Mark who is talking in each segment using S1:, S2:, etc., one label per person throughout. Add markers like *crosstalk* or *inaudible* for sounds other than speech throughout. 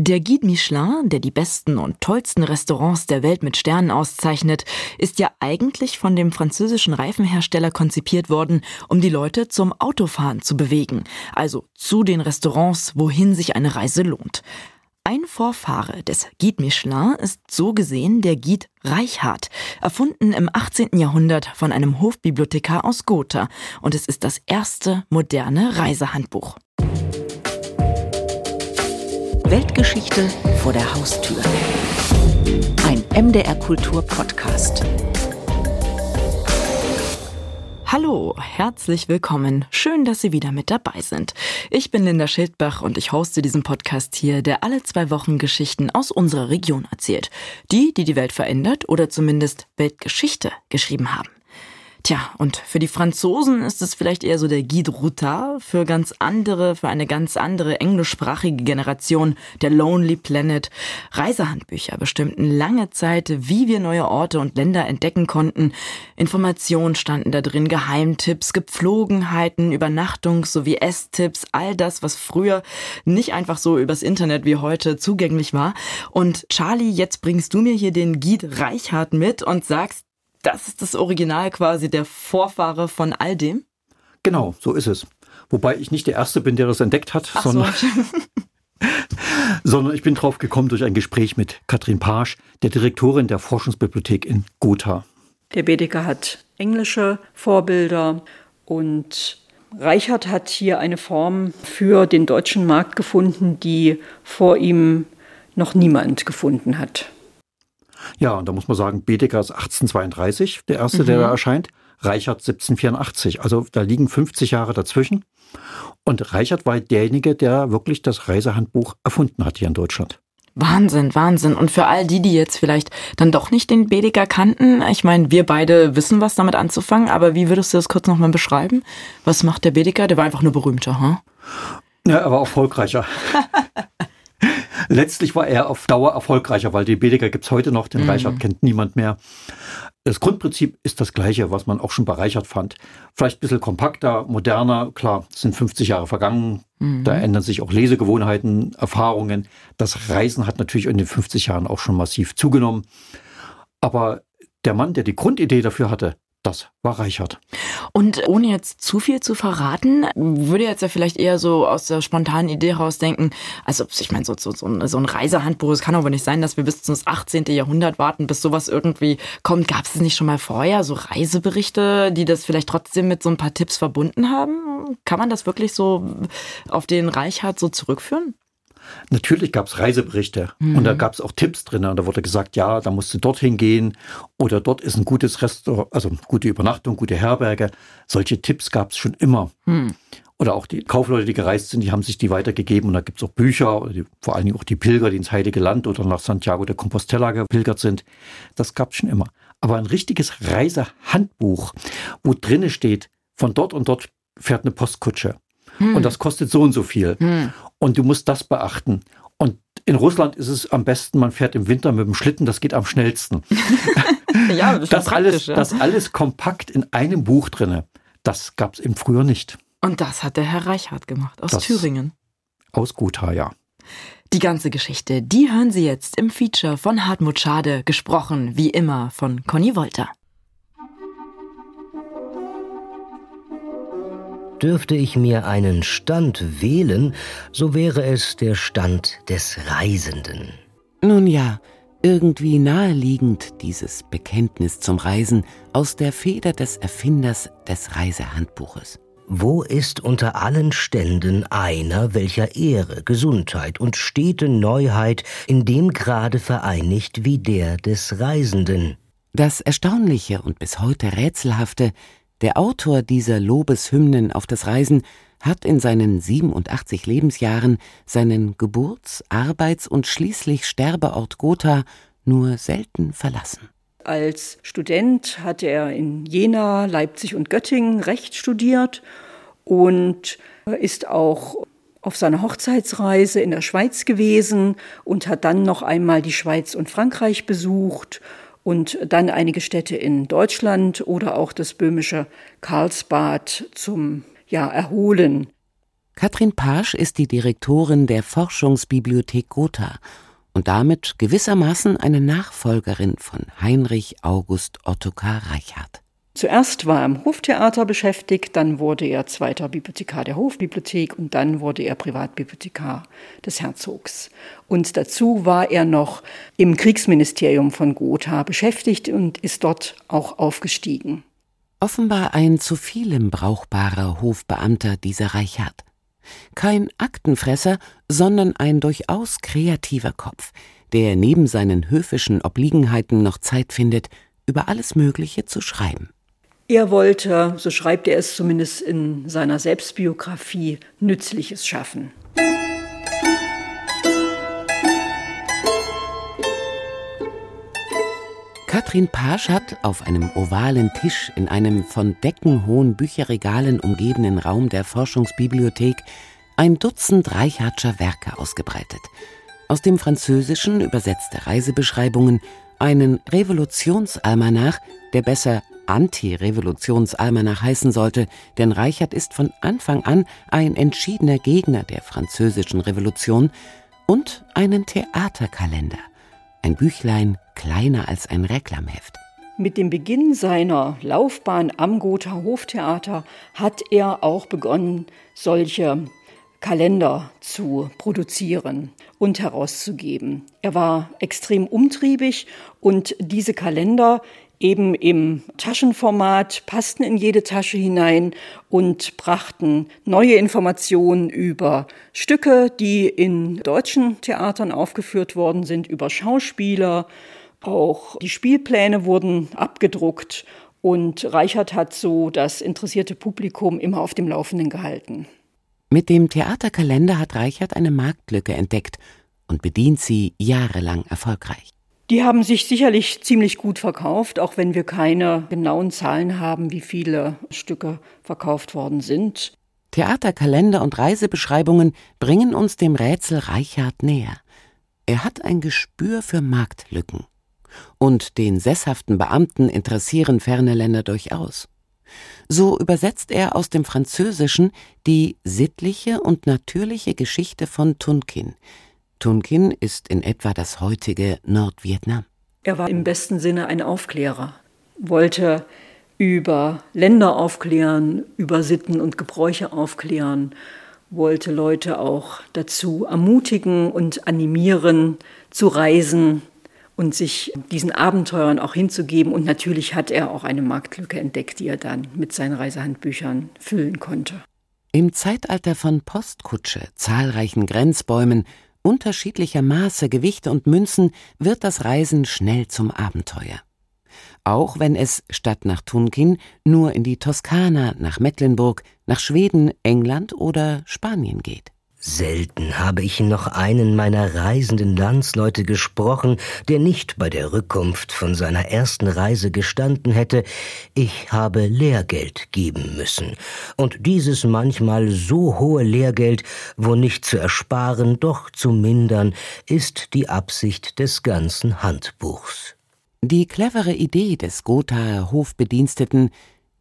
S1: Der Guide Michelin, der die besten und tollsten Restaurants der Welt mit Sternen auszeichnet, ist ja eigentlich von dem französischen Reifenhersteller konzipiert worden, um die Leute zum Autofahren zu bewegen, also zu den Restaurants, wohin sich eine Reise lohnt. Ein Vorfahre des Guide Michelin ist so gesehen der Guide Reichhardt, erfunden im 18. Jahrhundert von einem Hofbibliothekar aus Gotha, und es ist das erste moderne Reisehandbuch. Weltgeschichte vor der Haustür. Ein MDR Kultur Podcast. Hallo, herzlich willkommen. Schön, dass Sie wieder mit dabei sind. Ich bin Linda Schildbach und ich hoste diesen Podcast hier, der alle zwei Wochen Geschichten aus unserer Region erzählt. Die, die die Welt verändert oder zumindest Weltgeschichte geschrieben haben. Tja, und für die Franzosen ist es vielleicht eher so der Guide Routard, für ganz andere, für eine ganz andere englischsprachige Generation der Lonely Planet. Reisehandbücher bestimmten lange Zeit, wie wir neue Orte und Länder entdecken konnten. Informationen standen da drin, Geheimtipps, Gepflogenheiten, Übernachtungs- sowie Esstipps, all das, was früher nicht einfach so übers Internet wie heute zugänglich war. Und Charlie, jetzt bringst du mir hier den Guide Reichhardt mit und sagst, das ist das Original quasi, der Vorfahre von all dem?
S2: Genau, so ist es. Wobei ich nicht der Erste bin, der das entdeckt hat, Ach sondern, so. *laughs* sondern ich bin drauf gekommen durch ein Gespräch mit Katrin Pasch, der Direktorin der Forschungsbibliothek in Gotha.
S3: Der Bedecker hat englische Vorbilder und Reichert hat hier eine Form für den deutschen Markt gefunden, die vor ihm noch niemand gefunden hat.
S2: Ja, und da muss man sagen, Bedecker ist 1832, der erste, mhm. der da erscheint. Reichert 1784. Also da liegen 50 Jahre dazwischen. Und Reichert war derjenige, der wirklich das Reisehandbuch erfunden hat hier in Deutschland.
S1: Wahnsinn, Wahnsinn. Und für all die, die jetzt vielleicht dann doch nicht den Bedecker kannten, ich meine, wir beide wissen, was damit anzufangen, aber wie würdest du das kurz nochmal beschreiben? Was macht der Bedecker? Der war einfach nur berühmter, hm?
S2: Ja, er war erfolgreicher. *laughs* Letztlich war er auf Dauer erfolgreicher, weil die Bedecker gibt's heute noch, den mhm. Reichert kennt niemand mehr. Das Grundprinzip ist das gleiche, was man auch schon bei Reichert fand. Vielleicht ein bisschen kompakter, moderner. Klar, es sind 50 Jahre vergangen. Mhm. Da ändern sich auch Lesegewohnheiten, Erfahrungen. Das Reisen hat natürlich in den 50 Jahren auch schon massiv zugenommen. Aber der Mann, der die Grundidee dafür hatte, das war Reichert.
S1: Und ohne jetzt zu viel zu verraten, würde jetzt ja vielleicht eher so aus der spontanen Idee rausdenken, also ich meine, so, so, so, ein, Reisehandbuch, es kann aber nicht sein, dass wir bis ins 18. Jahrhundert warten, bis sowas irgendwie kommt. Gab es nicht schon mal vorher so Reiseberichte, die das vielleicht trotzdem mit so ein paar Tipps verbunden haben? Kann man das wirklich so auf den Reichert so zurückführen?
S2: Natürlich gab es Reiseberichte mhm. und da mhm. gab es auch Tipps drin. Und da wurde gesagt, ja, da musst du dorthin gehen oder dort ist ein gutes Restaurant, also gute Übernachtung, gute Herberge. Solche Tipps gab es schon immer. Mhm. Oder auch die Kaufleute, die gereist sind, die haben sich die weitergegeben. Und da gibt es auch Bücher, die, vor allen Dingen auch die Pilger, die ins Heilige Land oder nach Santiago de Compostela gepilgert sind. Das gab es schon immer. Aber ein richtiges Reisehandbuch, wo drinne steht, von dort und dort fährt eine Postkutsche. Hm. Und das kostet so und so viel. Hm. Und du musst das beachten. Und in Russland ist es am besten, man fährt im Winter mit dem Schlitten, das geht am schnellsten. *laughs* ja, das, das alles, ja. das alles kompakt in einem Buch drinne. Das gab es im Frühjahr nicht.
S1: Und das hat der Herr Reichhardt gemacht aus das Thüringen.
S2: Aus Gotha, ja.
S1: Die ganze Geschichte, die hören Sie jetzt im Feature von Hartmut Schade, gesprochen wie immer von Conny Wolter.
S4: Dürfte ich mir einen Stand wählen, so wäre es der Stand des Reisenden.
S5: Nun ja, irgendwie naheliegend dieses Bekenntnis zum Reisen aus der Feder des Erfinders des Reisehandbuches.
S4: Wo ist unter allen Ständen einer, welcher Ehre, Gesundheit und stete Neuheit in dem Grade vereinigt wie der des Reisenden?
S5: Das Erstaunliche und bis heute Rätselhafte der Autor dieser Lobeshymnen auf das Reisen hat in seinen 87 Lebensjahren seinen Geburts-, Arbeits- und schließlich Sterbeort Gotha nur selten verlassen.
S3: Als Student hat er in Jena, Leipzig und Göttingen Recht studiert und ist auch auf seiner Hochzeitsreise in der Schweiz gewesen und hat dann noch einmal die Schweiz und Frankreich besucht und dann einige Städte in Deutschland oder auch das böhmische Karlsbad zum ja, Erholen.
S5: Katrin Pasch ist die Direktorin der Forschungsbibliothek Gotha und damit gewissermaßen eine Nachfolgerin von Heinrich August Ottokar Reichhardt.
S3: Zuerst war er im Hoftheater beschäftigt, dann wurde er zweiter Bibliothekar der Hofbibliothek und dann wurde er Privatbibliothekar des Herzogs. Und dazu war er noch im Kriegsministerium von Gotha beschäftigt und ist dort auch aufgestiegen.
S5: Offenbar ein zu vielem brauchbarer Hofbeamter dieser Reichhardt. Kein Aktenfresser, sondern ein durchaus kreativer Kopf, der neben seinen höfischen Obliegenheiten noch Zeit findet, über alles Mögliche zu schreiben.
S3: Er wollte, so schreibt er es zumindest in seiner Selbstbiografie, Nützliches schaffen.
S5: Katrin Pasch hat auf einem ovalen Tisch in einem von deckenhohen Bücherregalen umgebenen Raum der Forschungsbibliothek ein Dutzend Reichardscher Werke ausgebreitet. Aus dem Französischen übersetzte Reisebeschreibungen, einen Revolutionsalmanach, der besser Anti-Revolutionsalmanach heißen sollte, denn Reichert ist von Anfang an ein entschiedener Gegner der französischen Revolution, und einen Theaterkalender, ein Büchlein kleiner als ein Reklamheft.
S3: Mit dem Beginn seiner Laufbahn am Gotha Hoftheater hat er auch begonnen, solche Kalender zu produzieren und herauszugeben. Er war extrem umtriebig und diese Kalender eben im Taschenformat passten in jede Tasche hinein und brachten neue Informationen über Stücke, die in deutschen Theatern aufgeführt worden sind, über Schauspieler. Auch die Spielpläne wurden abgedruckt und Reichert hat so das interessierte Publikum immer auf dem Laufenden gehalten.
S5: Mit dem Theaterkalender hat Reichert eine Marktlücke entdeckt und bedient sie jahrelang erfolgreich.
S3: Die haben sich sicherlich ziemlich gut verkauft, auch wenn wir keine genauen Zahlen haben, wie viele Stücke verkauft worden sind.
S5: Theaterkalender und Reisebeschreibungen bringen uns dem Rätsel Reichard näher. Er hat ein Gespür für Marktlücken. Und den sesshaften Beamten interessieren ferne Länder durchaus. So übersetzt er aus dem Französischen die sittliche und natürliche Geschichte von Tunkin. Tunkin ist in etwa das heutige Nordvietnam.
S3: Er war im besten Sinne ein Aufklärer, wollte über Länder aufklären, über Sitten und Gebräuche aufklären, wollte Leute auch dazu ermutigen und animieren, zu reisen, und sich diesen Abenteuern auch hinzugeben. Und natürlich hat er auch eine Marktlücke entdeckt, die er dann mit seinen Reisehandbüchern füllen konnte.
S5: Im Zeitalter von Postkutsche, zahlreichen Grenzbäumen, unterschiedlicher Maße, Gewichte und Münzen wird das Reisen schnell zum Abenteuer. Auch wenn es statt nach Tunkin nur in die Toskana, nach Mecklenburg, nach Schweden, England oder Spanien geht.
S4: Selten habe ich noch einen meiner reisenden Landsleute gesprochen, der nicht bei der Rückkunft von seiner ersten Reise gestanden hätte, ich habe Lehrgeld geben müssen, und dieses manchmal so hohe Lehrgeld, wo nicht zu ersparen, doch zu mindern, ist die Absicht des ganzen Handbuchs.
S5: Die clevere Idee des Gothaer Hofbediensteten,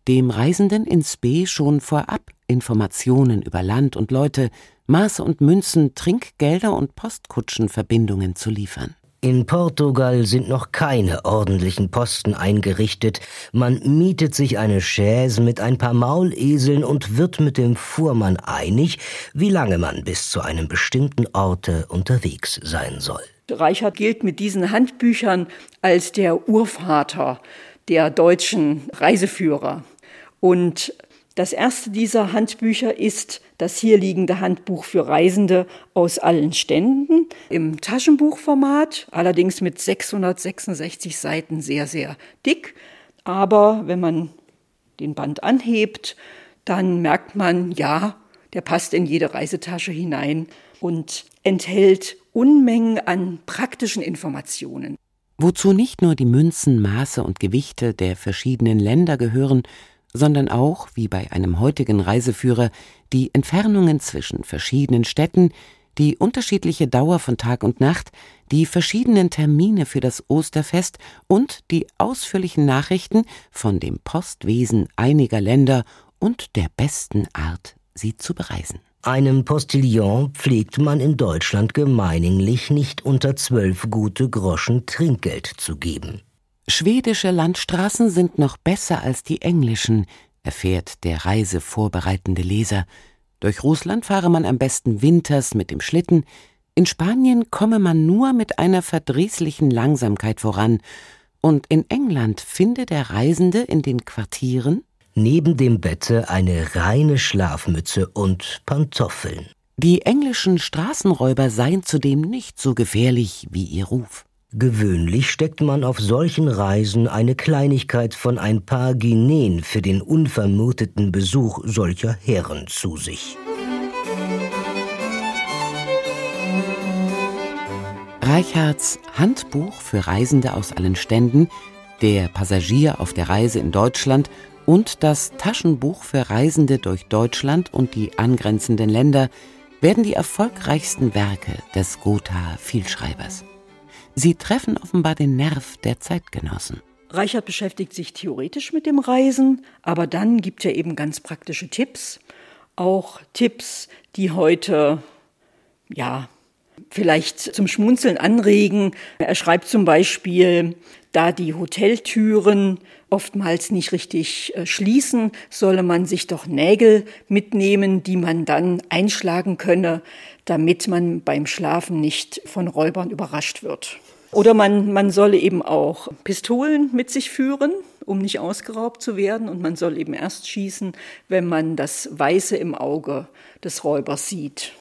S5: dem Reisenden ins B schon vorab Informationen über Land und Leute Maße und Münzen, Trinkgelder und Postkutschenverbindungen zu liefern.
S4: In Portugal sind noch keine ordentlichen Posten eingerichtet. Man mietet sich eine Chaise mit ein paar Mauleseln und wird mit dem Fuhrmann einig, wie lange man bis zu einem bestimmten Orte unterwegs sein soll.
S3: Reichert gilt mit diesen Handbüchern als der Urvater der deutschen Reiseführer. Und das erste dieser Handbücher ist das hier liegende Handbuch für Reisende aus allen Ständen im Taschenbuchformat, allerdings mit 666 Seiten sehr, sehr dick. Aber wenn man den Band anhebt, dann merkt man, ja, der passt in jede Reisetasche hinein und enthält Unmengen an praktischen Informationen.
S5: Wozu nicht nur die Münzen, Maße und Gewichte der verschiedenen Länder gehören, sondern auch, wie bei einem heutigen Reiseführer, die Entfernungen zwischen verschiedenen Städten, die unterschiedliche Dauer von Tag und Nacht, die verschiedenen Termine für das Osterfest und die ausführlichen Nachrichten von dem Postwesen einiger Länder und der besten Art, sie zu bereisen.
S4: Einem Postillon pflegt man in Deutschland gemeiniglich nicht unter zwölf gute Groschen Trinkgeld zu geben.
S5: Schwedische Landstraßen sind noch besser als die englischen, erfährt der reisevorbereitende Leser. Durch Russland fahre man am besten winters mit dem Schlitten, in Spanien komme man nur mit einer verdrießlichen Langsamkeit voran, und in England finde der Reisende in den Quartieren
S4: neben dem Bette eine reine Schlafmütze und Pantoffeln.
S5: Die englischen Straßenräuber seien zudem nicht so gefährlich wie ihr Ruf.
S4: Gewöhnlich steckt man auf solchen Reisen eine Kleinigkeit von ein paar Guineen für den unvermuteten Besuch solcher Herren zu sich.
S5: Reichards Handbuch für Reisende aus allen Ständen, der Passagier auf der Reise in Deutschland und das Taschenbuch für Reisende durch Deutschland und die angrenzenden Länder werden die erfolgreichsten Werke des Gotha-Vielschreibers. Sie treffen offenbar den Nerv der Zeitgenossen.
S3: Reichert beschäftigt sich theoretisch mit dem Reisen, aber dann gibt er eben ganz praktische Tipps. Auch Tipps, die heute, ja, vielleicht zum Schmunzeln anregen. Er schreibt zum Beispiel, da die Hoteltüren oftmals nicht richtig äh, schließen, solle man sich doch Nägel mitnehmen, die man dann einschlagen könne, damit man beim Schlafen nicht von Räubern überrascht wird. Oder man, man solle eben auch Pistolen mit sich führen, um nicht ausgeraubt zu werden. Und man soll eben erst schießen, wenn man das Weiße im Auge des Räubers sieht.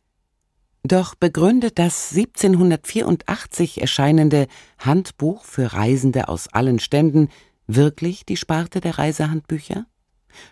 S5: Doch begründet das 1784 erscheinende Handbuch für Reisende aus allen Ständen wirklich die Sparte der Reisehandbücher?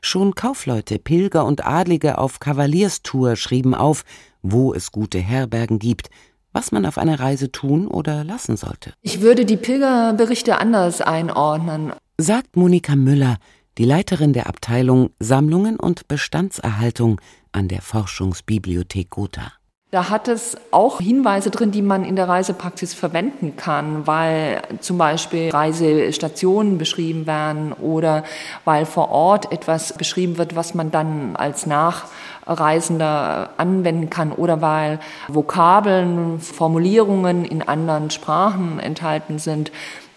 S5: Schon Kaufleute, Pilger und Adlige auf Kavalierstour schrieben auf, wo es gute Herbergen gibt, was man auf einer Reise tun oder lassen sollte.
S6: Ich würde die Pilgerberichte anders einordnen,
S5: sagt Monika Müller, die Leiterin der Abteilung Sammlungen und Bestandserhaltung an der Forschungsbibliothek Gotha.
S6: Da hat es auch Hinweise drin, die man in der Reisepraxis verwenden kann, weil zum Beispiel Reisestationen beschrieben werden oder weil vor Ort etwas beschrieben wird, was man dann als Nachreisender anwenden kann oder weil Vokabeln, Formulierungen in anderen Sprachen enthalten sind.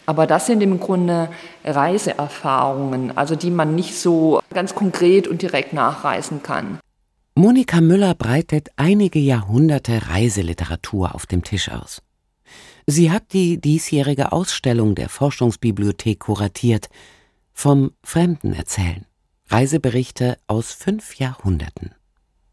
S6: Aber das sind im Grunde Reiseerfahrungen, also die man nicht so ganz konkret und direkt nachreisen kann.
S5: Monika Müller breitet einige Jahrhunderte Reiseliteratur auf dem Tisch aus. Sie hat die diesjährige Ausstellung der Forschungsbibliothek kuratiert, vom Fremden erzählen, Reiseberichte aus fünf Jahrhunderten.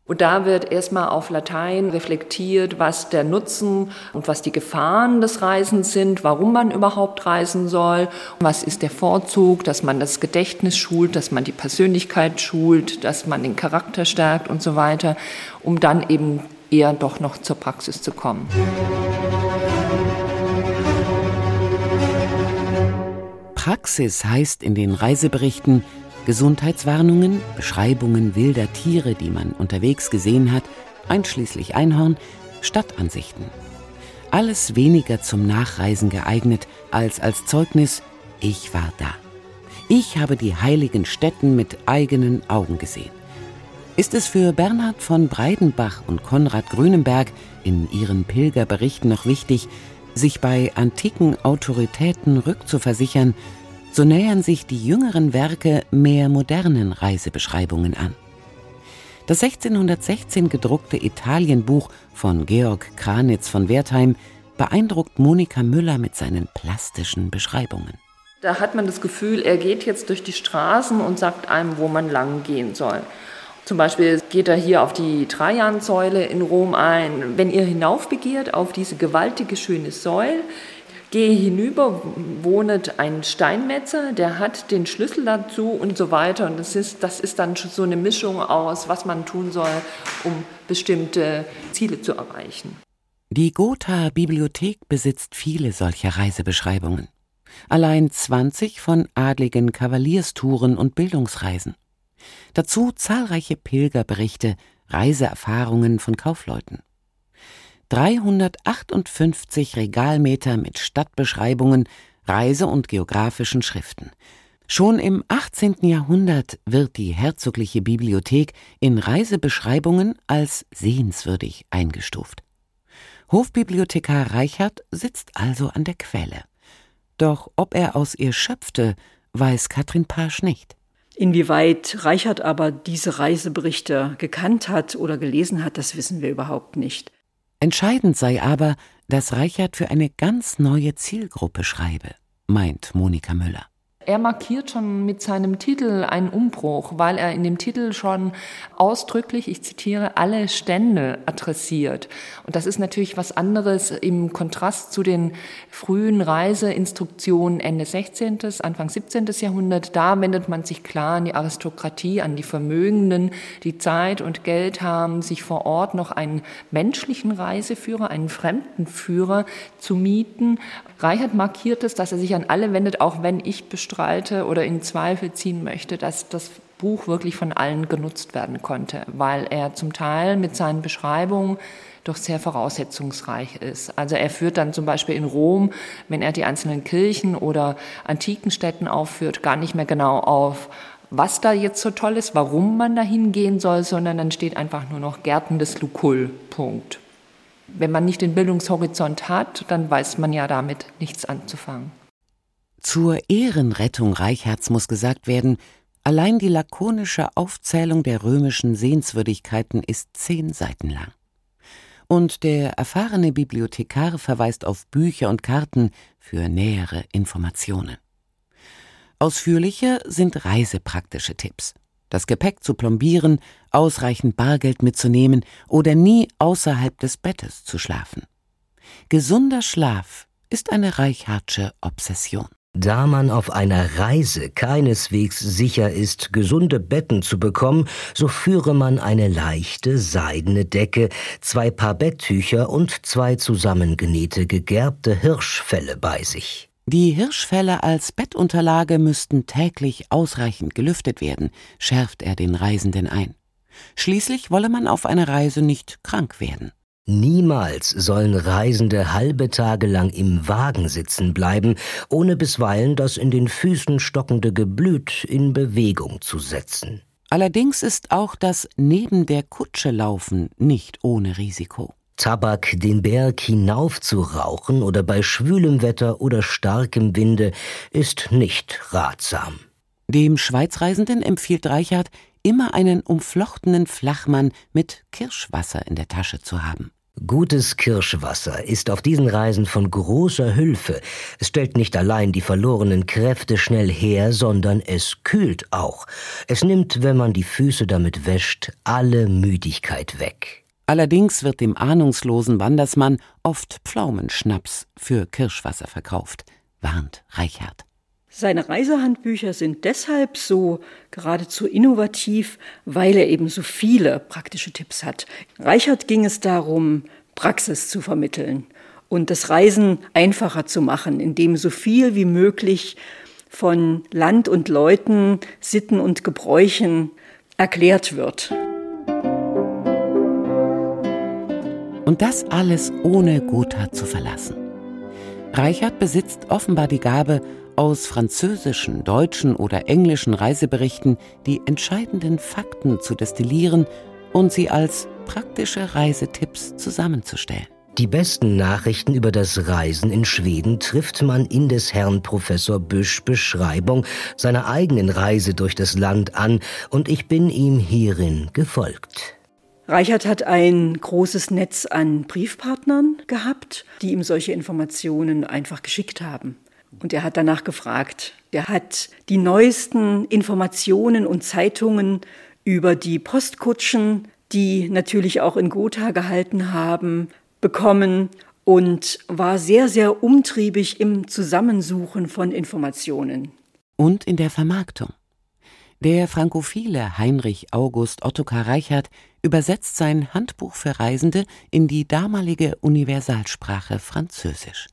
S6: Und da wird erstmal auf Latein reflektiert, was der Nutzen und was die Gefahren des Reisens sind, warum man überhaupt reisen soll, was ist der Vorzug, dass man das Gedächtnis schult, dass man die Persönlichkeit schult, dass man den Charakter stärkt und so weiter, um dann eben eher doch noch zur Praxis zu kommen.
S5: Praxis heißt in den Reiseberichten, Gesundheitswarnungen, Beschreibungen wilder Tiere, die man unterwegs gesehen hat, einschließlich Einhorn, Stadtansichten. Alles weniger zum Nachreisen geeignet als als Zeugnis, ich war da. Ich habe die heiligen Stätten mit eigenen Augen gesehen. Ist es für Bernhard von Breidenbach und Konrad Grünenberg in ihren Pilgerberichten noch wichtig, sich bei antiken Autoritäten rückzuversichern, so nähern sich die jüngeren Werke mehr modernen Reisebeschreibungen an. Das 1616 gedruckte Italienbuch von Georg Kranitz von Wertheim beeindruckt Monika Müller mit seinen plastischen Beschreibungen.
S6: Da hat man das Gefühl, er geht jetzt durch die Straßen und sagt einem, wo man lang gehen soll. Zum Beispiel geht er hier auf die Trajansäule in Rom ein. Wenn ihr hinaufbegehrt auf diese gewaltige schöne Säule, Gehe hinüber, wohnet ein Steinmetzer, der hat den Schlüssel dazu und so weiter. Und das ist, das ist dann so eine Mischung aus, was man tun soll, um bestimmte Ziele zu erreichen.
S5: Die Gotha Bibliothek besitzt viele solcher Reisebeschreibungen. Allein 20 von adligen Kavalierstouren und Bildungsreisen. Dazu zahlreiche Pilgerberichte, Reiseerfahrungen von Kaufleuten. 358 Regalmeter mit Stadtbeschreibungen, Reise- und geografischen Schriften. Schon im 18. Jahrhundert wird die herzogliche Bibliothek in Reisebeschreibungen als sehenswürdig eingestuft. Hofbibliothekar Reichert sitzt also an der Quelle. Doch ob er aus ihr schöpfte, weiß Katrin Pasch nicht.
S3: Inwieweit Reichert aber diese Reiseberichte gekannt hat oder gelesen hat, das wissen wir überhaupt nicht.
S5: Entscheidend sei aber, dass Reichert für eine ganz neue Zielgruppe schreibe, meint Monika Müller.
S6: Er markiert schon mit seinem Titel einen Umbruch, weil er in dem Titel schon ausdrücklich, ich zitiere, alle Stände adressiert. Und das ist natürlich was anderes im Kontrast zu den frühen Reiseinstruktionen Ende 16., Anfang 17. Jahrhundert. Da wendet man sich klar an die Aristokratie, an die Vermögenden, die Zeit und Geld haben, sich vor Ort noch einen menschlichen Reiseführer, einen Fremdenführer zu mieten. Reichert markiert es, dass er sich an alle wendet, auch wenn ich bestreite, bestreite oder in Zweifel ziehen möchte, dass das Buch wirklich von allen genutzt werden konnte, weil er zum Teil mit seinen Beschreibungen doch sehr voraussetzungsreich ist. Also er führt dann zum Beispiel in Rom, wenn er die einzelnen Kirchen oder antiken Städten aufführt, gar nicht mehr genau auf, was da jetzt so toll ist, warum man da hingehen soll, sondern dann steht einfach nur noch Gärten des Lucull. Punkt. Wenn man nicht den Bildungshorizont hat, dann weiß man ja damit nichts anzufangen.
S5: Zur Ehrenrettung Reichherz muss gesagt werden, allein die lakonische Aufzählung der römischen Sehenswürdigkeiten ist zehn Seiten lang. Und der erfahrene Bibliothekar verweist auf Bücher und Karten für nähere Informationen. Ausführlicher sind reisepraktische Tipps. Das Gepäck zu plombieren, ausreichend Bargeld mitzunehmen oder nie außerhalb des Bettes zu schlafen. Gesunder Schlaf ist eine Reichhardsche Obsession.
S4: Da man auf einer Reise keineswegs sicher ist, gesunde Betten zu bekommen, so führe man eine leichte seidene Decke, zwei Paar Betttücher und zwei zusammengenähte gegerbte Hirschfelle bei sich.
S5: Die Hirschfelle als Bettunterlage müssten täglich ausreichend gelüftet werden, schärft er den Reisenden ein. Schließlich wolle man auf einer Reise nicht krank werden.
S4: Niemals sollen Reisende halbe Tage lang im Wagen sitzen bleiben, ohne bisweilen das in den Füßen stockende Geblüt in Bewegung zu setzen.
S5: Allerdings ist auch das neben der Kutsche laufen nicht ohne Risiko.
S4: Tabak den Berg hinauf zu rauchen oder bei schwülem Wetter oder starkem Winde ist nicht ratsam.
S5: Dem Schweizreisenden empfiehlt Reichard, immer einen umflochtenen Flachmann mit Kirschwasser in der Tasche zu haben.
S4: Gutes Kirschwasser ist auf diesen Reisen von großer Hilfe. Es stellt nicht allein die verlorenen Kräfte schnell her, sondern es kühlt auch. Es nimmt, wenn man die Füße damit wäscht, alle Müdigkeit weg.
S5: Allerdings wird dem ahnungslosen Wandersmann oft Pflaumenschnaps für Kirschwasser verkauft, warnt Reichert.
S3: Seine Reisehandbücher sind deshalb so geradezu innovativ, weil er eben so viele praktische Tipps hat. Reichert ging es darum, Praxis zu vermitteln und das Reisen einfacher zu machen, indem so viel wie möglich von Land und Leuten, Sitten und Gebräuchen erklärt wird.
S5: Und das alles ohne Gotha zu verlassen. Reichert besitzt offenbar die Gabe, aus französischen, deutschen oder englischen Reiseberichten die entscheidenden Fakten zu destillieren und sie als praktische Reisetipps zusammenzustellen.
S4: Die besten Nachrichten über das Reisen in Schweden trifft man in des Herrn Professor Büsch Beschreibung seiner eigenen Reise durch das Land an, und ich bin ihm hierin gefolgt.
S3: Reichert hat ein großes Netz an Briefpartnern gehabt, die ihm solche Informationen einfach geschickt haben. Und er hat danach gefragt. Er hat die neuesten Informationen und Zeitungen über die Postkutschen, die natürlich auch in Gotha gehalten haben, bekommen und war sehr, sehr umtriebig im Zusammensuchen von Informationen.
S5: Und in der Vermarktung. Der Frankophile Heinrich August Ottokar Reichert übersetzt sein Handbuch für Reisende in die damalige Universalsprache Französisch.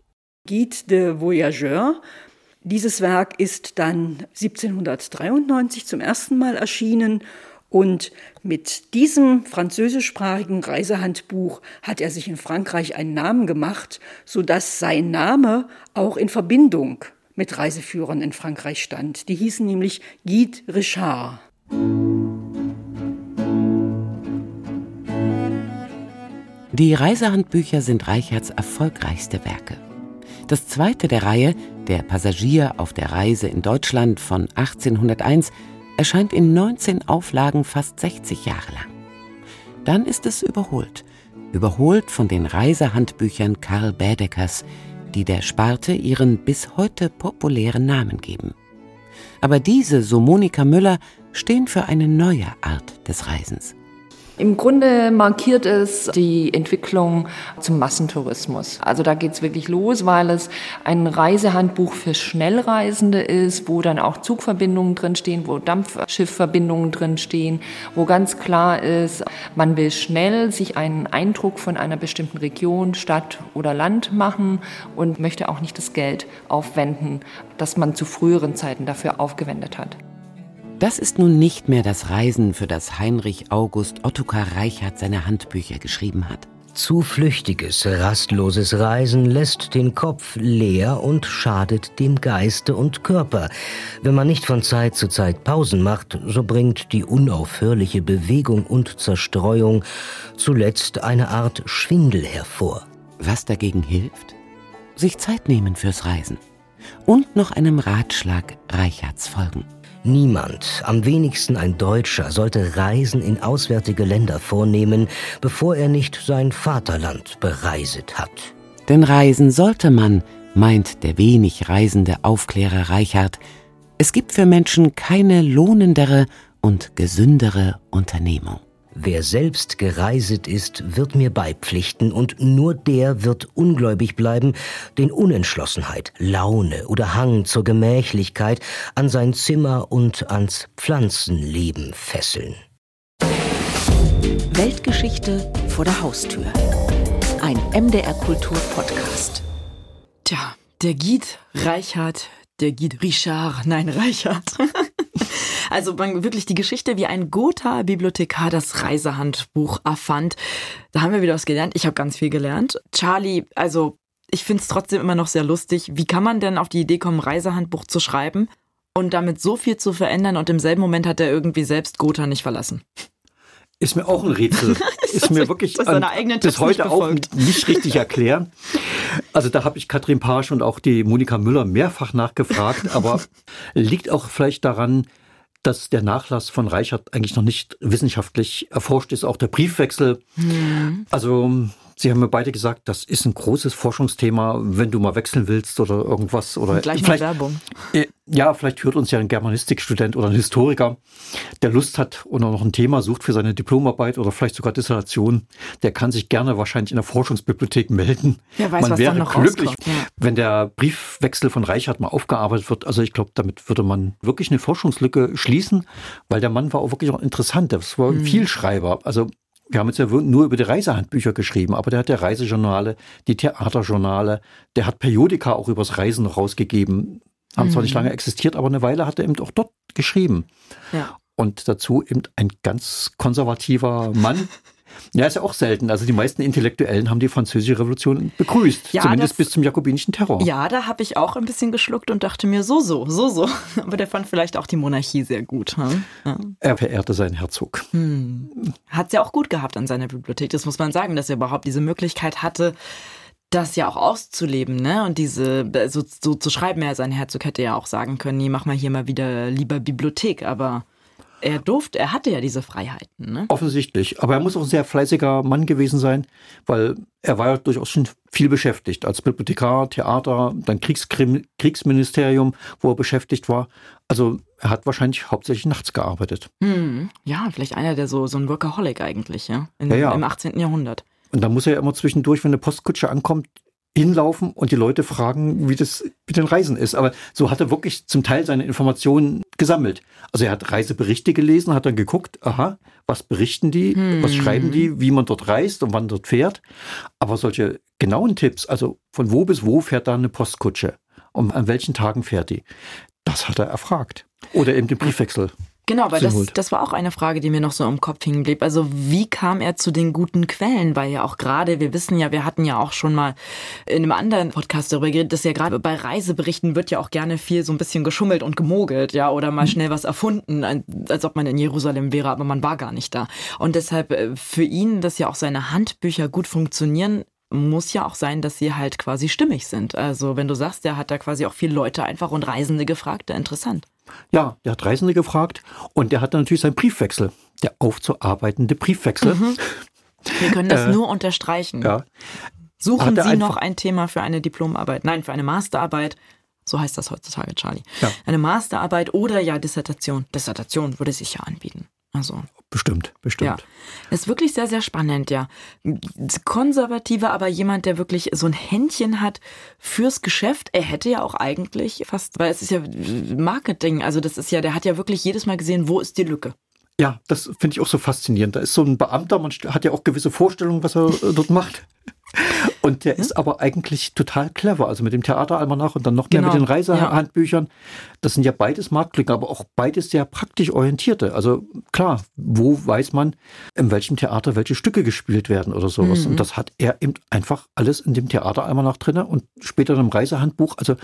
S3: Guide de Voyageur. Dieses Werk ist dann 1793 zum ersten Mal erschienen und mit diesem französischsprachigen Reisehandbuch hat er sich in Frankreich einen Namen gemacht, so dass sein Name auch in Verbindung mit Reiseführern in Frankreich stand. Die hießen nämlich Guide Richard.
S5: Die Reisehandbücher sind Reichards erfolgreichste Werke. Das zweite der Reihe, Der Passagier auf der Reise in Deutschland von 1801, erscheint in 19 Auflagen fast 60 Jahre lang. Dann ist es überholt. Überholt von den Reisehandbüchern Karl Bädeckers, die der Sparte ihren bis heute populären Namen geben. Aber diese, so Monika Müller, stehen für eine neue Art des Reisens.
S6: Im Grunde markiert es die Entwicklung zum Massentourismus. Also da geht es wirklich los, weil es ein Reisehandbuch für Schnellreisende ist, wo dann auch Zugverbindungen drinstehen, wo Dampfschiffverbindungen drinstehen, wo ganz klar ist, man will schnell sich einen Eindruck von einer bestimmten Region, Stadt oder Land machen und möchte auch nicht das Geld aufwenden, das man zu früheren Zeiten dafür aufgewendet hat.
S5: Das ist nun nicht mehr das Reisen, für das Heinrich August Ottokar Reichert seine Handbücher geschrieben hat.
S4: Zu flüchtiges, rastloses Reisen lässt den Kopf leer und schadet dem Geiste und Körper. Wenn man nicht von Zeit zu Zeit Pausen macht, so bringt die unaufhörliche Bewegung und Zerstreuung zuletzt eine Art Schwindel hervor.
S5: Was dagegen hilft? Sich Zeit nehmen fürs Reisen. Und noch einem Ratschlag Reichards folgen.
S4: Niemand, am wenigsten ein Deutscher, sollte Reisen in auswärtige Länder vornehmen, bevor er nicht sein Vaterland bereiset hat.
S5: Denn reisen sollte man, meint der wenig reisende Aufklärer Reichard. Es gibt für Menschen keine lohnendere und gesündere Unternehmung.
S4: Wer selbst gereiset ist, wird mir beipflichten, und nur der wird ungläubig bleiben, den Unentschlossenheit, Laune oder Hang zur Gemächlichkeit an sein Zimmer und ans Pflanzenleben fesseln.
S7: Weltgeschichte vor der Haustür. Ein MDR Kultur Podcast.
S1: Tja, der Guide Reichard, der Guide Richard, nein, Reichard. *laughs* Also man, wirklich die Geschichte, wie ein Gotha Bibliothekar das Reisehandbuch erfand. Da haben wir wieder was gelernt. Ich habe ganz viel gelernt. Charlie, also ich finde es trotzdem immer noch sehr lustig. Wie kann man denn auf die Idee kommen, Reisehandbuch zu schreiben und damit so viel zu verändern und im selben Moment hat er irgendwie selbst Gotha nicht verlassen?
S2: Ist mir auch ein Rätsel. *laughs* ist mir wirklich an, bis heute auch nicht richtig erklären. Also da habe ich Katrin Pasch und auch die Monika Müller mehrfach nachgefragt, aber *laughs* liegt auch vielleicht daran, dass der Nachlass von Reichert eigentlich noch nicht wissenschaftlich erforscht ist, auch der Briefwechsel. Mhm. Also Sie haben mir beide gesagt, das ist ein großes Forschungsthema, wenn du mal wechseln willst oder irgendwas. Oder
S1: Und gleich vielleicht, Werbung.
S2: Äh, ja, vielleicht hört uns ja ein Germanistikstudent oder ein Historiker, der Lust hat oder noch ein Thema sucht für seine Diplomarbeit oder vielleicht sogar Dissertation. Der kann sich gerne wahrscheinlich in der Forschungsbibliothek melden.
S1: Wer weiß,
S2: Man
S1: was
S2: wäre
S1: noch
S2: glücklich,
S1: ja.
S2: wenn der Briefwechsel von Reichert mal aufgearbeitet wird. Also ich glaube, damit würde man wirklich eine Forschungslücke schließen, weil der Mann war auch wirklich auch interessant. Das war ein mhm. Vielschreiber. Also wir haben jetzt ja nur über die Reisehandbücher geschrieben, aber der hat ja Reisejournale, die Theaterjournale, der hat Periodika auch übers Reisen rausgegeben. Haben mhm. zwar nicht mhm. lange existiert, aber eine Weile hat er eben auch dort geschrieben. Ja. Und dazu eben ein ganz konservativer Mann, *laughs* Ja, ist ja auch selten. Also die meisten Intellektuellen haben die Französische Revolution begrüßt, ja, zumindest das, bis zum jakobinischen Terror.
S1: Ja, da habe ich auch ein bisschen geschluckt und dachte mir, so, so, so, so. *laughs* Aber der fand vielleicht auch die Monarchie sehr gut. Hm?
S2: Ja. Er verehrte seinen Herzog.
S1: Hm. Hat es ja auch gut gehabt an seiner Bibliothek, das muss man sagen, dass er überhaupt diese Möglichkeit hatte, das ja auch auszuleben, ne? Und diese, so, so zu schreiben, er sein Herzog hätte ja auch sagen können, nee, mach mal hier mal wieder lieber Bibliothek, aber er durfte, er hatte ja diese Freiheiten. Ne?
S2: Offensichtlich. Aber er muss auch ein sehr fleißiger Mann gewesen sein, weil er war ja durchaus schon viel beschäftigt. Als Bibliothekar, Theater, dann Kriegskrim Kriegsministerium, wo er beschäftigt war. Also er hat wahrscheinlich hauptsächlich nachts gearbeitet.
S1: Hm. Ja, vielleicht einer, der so, so ein Workaholic eigentlich, ja? In,
S2: ja, ja.
S1: Im 18. Jahrhundert.
S2: Und da muss er ja immer zwischendurch, wenn eine Postkutsche ankommt, hinlaufen und die Leute fragen, wie das mit den Reisen ist. Aber so hat er wirklich zum Teil seine Informationen gesammelt. Also er hat Reiseberichte gelesen, hat dann geguckt, aha, was berichten die, hm. was schreiben die, wie man dort reist und wann dort fährt. Aber solche genauen Tipps, also von wo bis wo fährt da eine Postkutsche und an welchen Tagen fährt die, das hat er erfragt. Oder eben den Briefwechsel.
S1: Genau, weil das, das war auch eine Frage, die mir noch so im Kopf hingen blieb. Also wie kam er zu den guten Quellen? Weil ja auch gerade, wir wissen ja, wir hatten ja auch schon mal in einem anderen Podcast darüber geredet, dass ja gerade bei Reiseberichten wird ja auch gerne viel so ein bisschen geschummelt und gemogelt, ja, oder mal mhm. schnell was erfunden, als ob man in Jerusalem wäre, aber man war gar nicht da. Und deshalb äh, für ihn, dass ja auch seine Handbücher gut funktionieren, muss ja auch sein, dass sie halt quasi stimmig sind. Also wenn du sagst, der hat da quasi auch viele Leute einfach und Reisende gefragt, ja, interessant.
S2: Ja, der hat Reisende gefragt und der hat natürlich seinen Briefwechsel, der aufzuarbeitende Briefwechsel. Mhm.
S1: Wir können das *laughs* äh, nur unterstreichen. Ja. Suchen Sie noch ein Thema für eine Diplomarbeit, nein, für eine Masterarbeit. So heißt das heutzutage, Charlie. Ja. Eine Masterarbeit oder ja Dissertation. Dissertation würde sich ja anbieten. Also.
S2: Bestimmt, bestimmt. Ja.
S1: Ist wirklich sehr, sehr spannend, ja. Konservative, aber jemand, der wirklich so ein Händchen hat fürs Geschäft. Er hätte ja auch eigentlich fast, weil es ist ja Marketing, also das ist ja, der hat ja wirklich jedes Mal gesehen, wo ist die Lücke.
S2: Ja, das finde ich auch so faszinierend. Da ist so ein Beamter, man hat ja auch gewisse Vorstellungen, was er äh, dort macht. Und der ist aber eigentlich total clever. Also mit dem Theateralmanach und dann noch mehr genau. mit den Reisehandbüchern. Ja. Das sind ja beides Marktlücken, aber auch beides sehr praktisch orientierte. Also klar, wo weiß man, in welchem Theater welche Stücke gespielt werden oder sowas. Mhm. Und das hat er eben einfach alles in dem Theateralmanach drin und später im Reisehandbuch. Also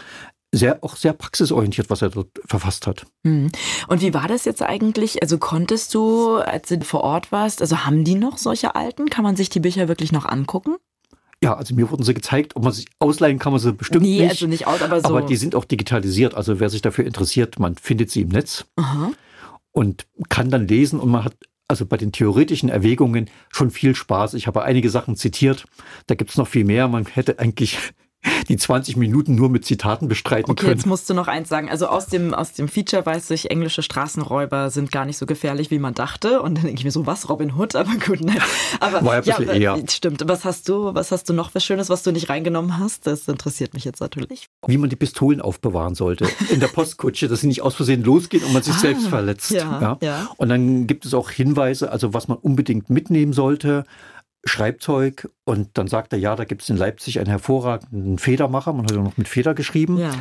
S2: sehr, auch sehr praxisorientiert, was er dort verfasst hat.
S1: Mhm. Und wie war das jetzt eigentlich? Also konntest du, als du vor Ort warst, also haben die noch solche alten? Kann man sich die Bücher wirklich noch angucken?
S2: Ja, also mir wurden sie gezeigt, ob man sich ausleihen kann man sie bestimmt nee, nicht. also nicht aus, aber so. Aber die sind auch digitalisiert. Also wer sich dafür interessiert, man findet sie im Netz Aha. und kann dann lesen und man hat also bei den theoretischen Erwägungen schon viel Spaß. Ich habe einige Sachen zitiert. Da gibt es noch viel mehr. Man hätte eigentlich die 20 Minuten nur mit Zitaten bestreiten okay, können.
S1: Jetzt musst du noch eins sagen. Also aus dem, aus dem Feature weiß ich, englische Straßenräuber sind gar nicht so gefährlich, wie man dachte. Und dann denke ich mir so, was, Robin Hood? Aber gut, nein. Aber,
S2: War ja, ein ja eher.
S1: Stimmt. Was hast du, was hast du noch was Schönes, was du nicht reingenommen hast? Das interessiert mich jetzt natürlich.
S2: Wie man die Pistolen aufbewahren sollte in der Postkutsche, dass sie nicht aus Versehen losgehen und man sich ah, selbst verletzt. Ja, ja. ja. Und dann gibt es auch Hinweise, also was man unbedingt mitnehmen sollte. Schreibzeug und dann sagt er, ja, da gibt es in Leipzig einen hervorragenden Federmacher, man hat ja noch mit Feder geschrieben. Ja.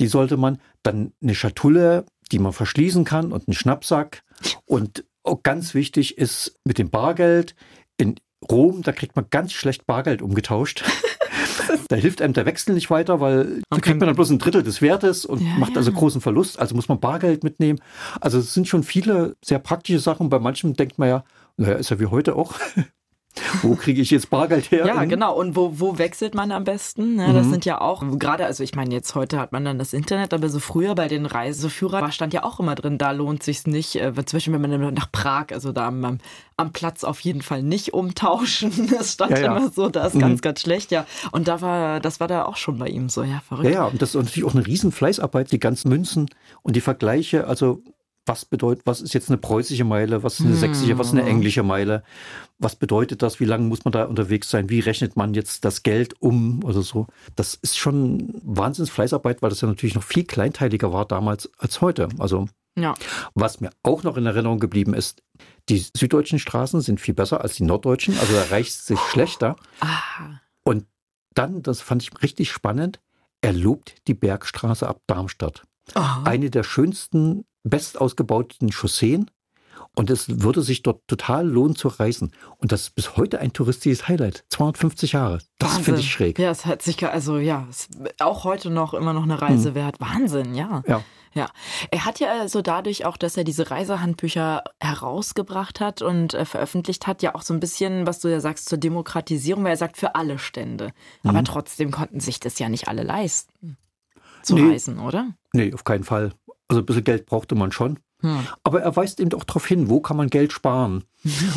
S2: Die sollte man, dann eine Schatulle, die man verschließen kann und einen Schnappsack. Und auch ganz wichtig ist mit dem Bargeld. In Rom, da kriegt man ganz schlecht Bargeld umgetauscht. *laughs* da hilft einem der Wechsel nicht weiter, weil da kriegt man dann bloß ein Drittel des Wertes und ja, macht also ja. großen Verlust. Also muss man Bargeld mitnehmen. Also es sind schon viele sehr praktische Sachen. Bei manchen denkt man ja, naja, ist ja wie heute auch. Wo kriege ich jetzt Bargeld her?
S1: Ja, genau. Und wo, wo wechselt man am besten? Ne, das mhm. sind ja auch, gerade, also ich meine, jetzt heute hat man dann das Internet, aber so früher bei den Reiseführern stand ja auch immer drin, da lohnt sich's nicht. Äh, zum Beispiel, wenn man nach Prag, also da am, am Platz auf jeden Fall nicht umtauschen. *laughs* Das stand ja, ja. immer so, da ist mhm. ganz, ganz schlecht, ja. Und da war, das war da auch schon bei ihm so, ja, verrückt.
S2: Ja, ja, und das ist natürlich auch eine riesen Fleißarbeit, die ganzen Münzen und die Vergleiche, also was bedeutet, was ist jetzt eine preußische Meile, was ist eine sächsische, was ist eine hm. englische Meile, was bedeutet das, wie lange muss man da unterwegs sein, wie rechnet man jetzt das Geld um oder so. Das ist schon Wahnsinns Fleißarbeit, weil das ja natürlich noch viel kleinteiliger war damals als heute. Also ja. was mir auch noch in Erinnerung geblieben ist, die süddeutschen Straßen sind viel besser als die norddeutschen, also da reicht es sich schlechter. Ah. Und dann, das fand ich richtig spannend, er lobt die Bergstraße ab Darmstadt. Aha. Eine der schönsten best ausgebauten Chausseen. Und es würde sich dort total lohnen zu reisen. Und das ist bis heute ein touristisches Highlight. 250 Jahre. Das finde ich schräg.
S1: Ja, es hat sich, also ja, auch heute noch immer noch eine Reise hm. wert. Wahnsinn, ja. Ja. Ja, er hat ja also dadurch auch, dass er diese Reisehandbücher herausgebracht hat und äh, veröffentlicht hat, ja auch so ein bisschen, was du ja sagst, zur Demokratisierung, weil er sagt, für alle Stände. Mhm. Aber trotzdem konnten sich das ja nicht alle leisten, zu nee. reisen, oder?
S2: Nee, auf keinen Fall. Also ein bisschen Geld brauchte man schon. Hm. Aber er weist eben auch darauf hin, wo kann man Geld sparen.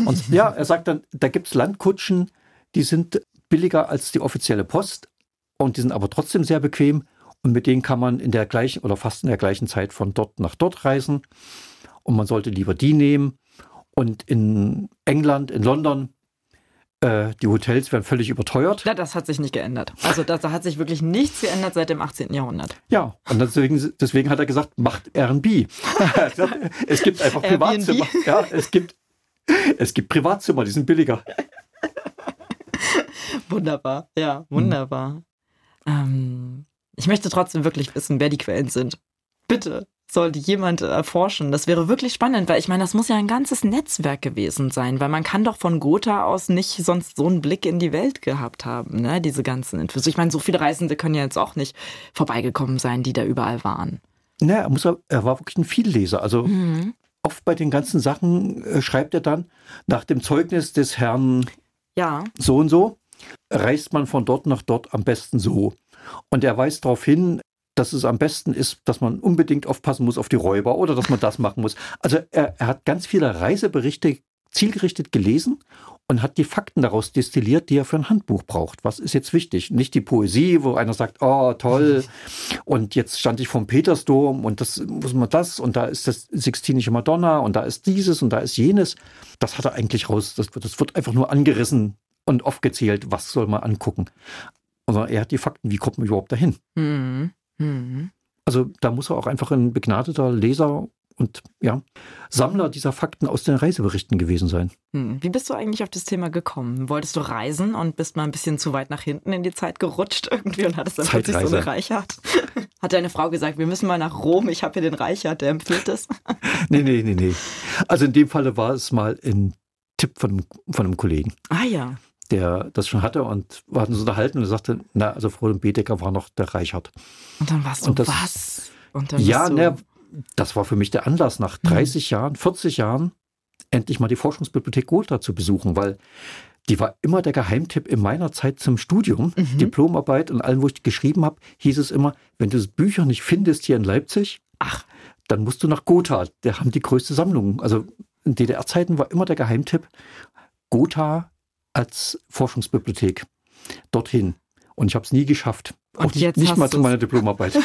S2: Und ja, er sagt dann, da gibt es Landkutschen, die sind billiger als die offizielle Post und die sind aber trotzdem sehr bequem und mit denen kann man in der gleichen oder fast in der gleichen Zeit von dort nach dort reisen. Und man sollte lieber die nehmen. Und in England, in London, äh, die Hotels werden völlig überteuert.
S1: Ja, das hat sich nicht geändert. Also da, da, hat sich wirklich nichts geändert seit dem 18. Jahrhundert.
S2: Ja, und deswegen, deswegen hat er gesagt, macht Airbnb. *laughs* es gibt einfach Privatzimmer. Ja, es gibt, es gibt Privatzimmer, die sind billiger.
S1: wunderbar, ja, wunderbar. Hm. Ähm, ich möchte trotzdem wirklich wissen, wer die Quellen sind. Bitte. Sollte jemand erforschen. Das wäre wirklich spannend, weil ich meine, das muss ja ein ganzes Netzwerk gewesen sein, weil man kann doch von Gotha aus nicht sonst so einen Blick in die Welt gehabt haben, ne? Diese ganzen Infos. Ich meine, so viele Reisende können ja jetzt auch nicht vorbeigekommen sein, die da überall waren.
S2: Naja, er, muss, er war wirklich ein Vielleser. Also mhm. oft bei den ganzen Sachen äh, schreibt er dann, nach dem Zeugnis des Herrn ja. so und so, reist man von dort nach dort am besten so. Und er weist darauf hin, dass es am besten ist, dass man unbedingt aufpassen muss auf die Räuber oder dass man das machen muss. Also er, er hat ganz viele Reiseberichte zielgerichtet gelesen und hat die Fakten daraus destilliert, die er für ein Handbuch braucht. Was ist jetzt wichtig? Nicht die Poesie, wo einer sagt, oh toll, *laughs* und jetzt stand ich vom Petersdom und das muss man das und da ist das Sixtinische Madonna und da ist dieses und da ist jenes. Das hat er eigentlich raus. Das, das wird einfach nur angerissen und aufgezählt, was soll man angucken. Also er hat die Fakten, wie kommt man überhaupt dahin? Mhm. Mhm. Also da muss er auch einfach ein begnadeter Leser und ja, Sammler dieser Fakten aus den Reiseberichten gewesen sein.
S1: Hm. Wie bist du eigentlich auf das Thema gekommen? Wolltest du reisen und bist mal ein bisschen zu weit nach hinten in die Zeit gerutscht irgendwie und hattest dann plötzlich so eine Reichert? *laughs* Hat deine Frau gesagt, wir müssen mal nach Rom, ich habe hier den Reichert, der empfiehlt es? *laughs*
S2: nee, nee, nee, nee. Also in dem Falle war es mal ein Tipp von, von einem Kollegen.
S1: Ah ja
S2: der das schon hatte und wir hatten uns unterhalten und er sagte, na, also Frodo Bedecker war noch der Reichert.
S1: Und dann warst du und das, was? Und
S2: dann ja, ne, das war für mich der Anlass, nach 30 mhm. Jahren, 40 Jahren, endlich mal die Forschungsbibliothek Gotha zu besuchen, weil die war immer der Geheimtipp in meiner Zeit zum Studium, mhm. Diplomarbeit und allem, wo ich geschrieben habe, hieß es immer, wenn du Bücher nicht findest hier in Leipzig, ach, dann musst du nach Gotha. Der haben die größte Sammlung. Also in DDR-Zeiten war immer der Geheimtipp, Gotha als Forschungsbibliothek dorthin. Und ich habe es nie geschafft. Und auch nicht, nicht mal zu meiner Diplomarbeit. *laughs*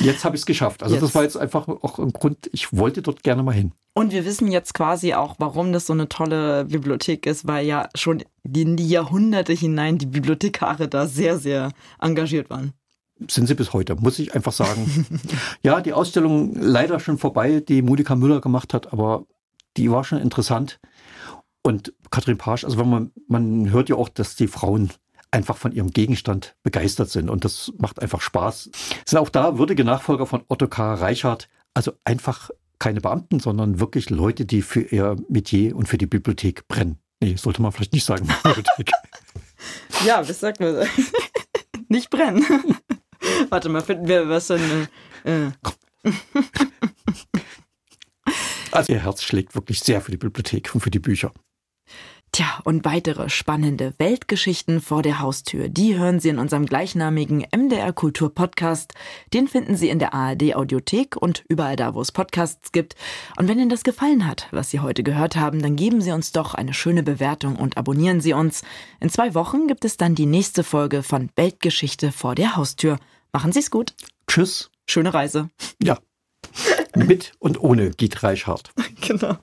S2: jetzt habe ich es geschafft. Also jetzt. das war jetzt einfach auch ein Grund, ich wollte dort gerne mal hin.
S1: Und wir wissen jetzt quasi auch, warum das so eine tolle Bibliothek ist, weil ja schon in die Jahrhunderte hinein die Bibliothekare da sehr, sehr engagiert waren.
S2: Sind sie bis heute, muss ich einfach sagen. *laughs* ja, die Ausstellung leider schon vorbei, die Monika Müller gemacht hat, aber die war schon interessant. Und Katrin Pasch, also wenn man, man hört ja auch, dass die Frauen einfach von ihrem Gegenstand begeistert sind und das macht einfach Spaß. Sind auch da würdige Nachfolger von Otto K. Reichhardt, also einfach keine Beamten, sondern wirklich Leute, die für ihr Metier und für die Bibliothek brennen. Nee, sollte man vielleicht nicht sagen. *laughs* Bibliothek.
S1: ja, was sagt man? *laughs* nicht brennen. *laughs* Warte mal, finden wir was denn? Äh.
S2: Also ihr Herz schlägt wirklich sehr für die Bibliothek und für die Bücher.
S1: Tja, und weitere spannende Weltgeschichten vor der Haustür, die hören Sie in unserem gleichnamigen MDR Kultur Podcast. Den finden Sie in der ARD Audiothek und überall da, wo es Podcasts gibt. Und wenn Ihnen das gefallen hat, was Sie heute gehört haben, dann geben Sie uns doch eine schöne Bewertung und abonnieren Sie uns. In zwei Wochen gibt es dann die nächste Folge von Weltgeschichte vor der Haustür. Machen Sie es gut.
S2: Tschüss.
S1: Schöne Reise.
S2: Ja. *laughs* Mit und ohne Giet Reichhardt.
S1: genau.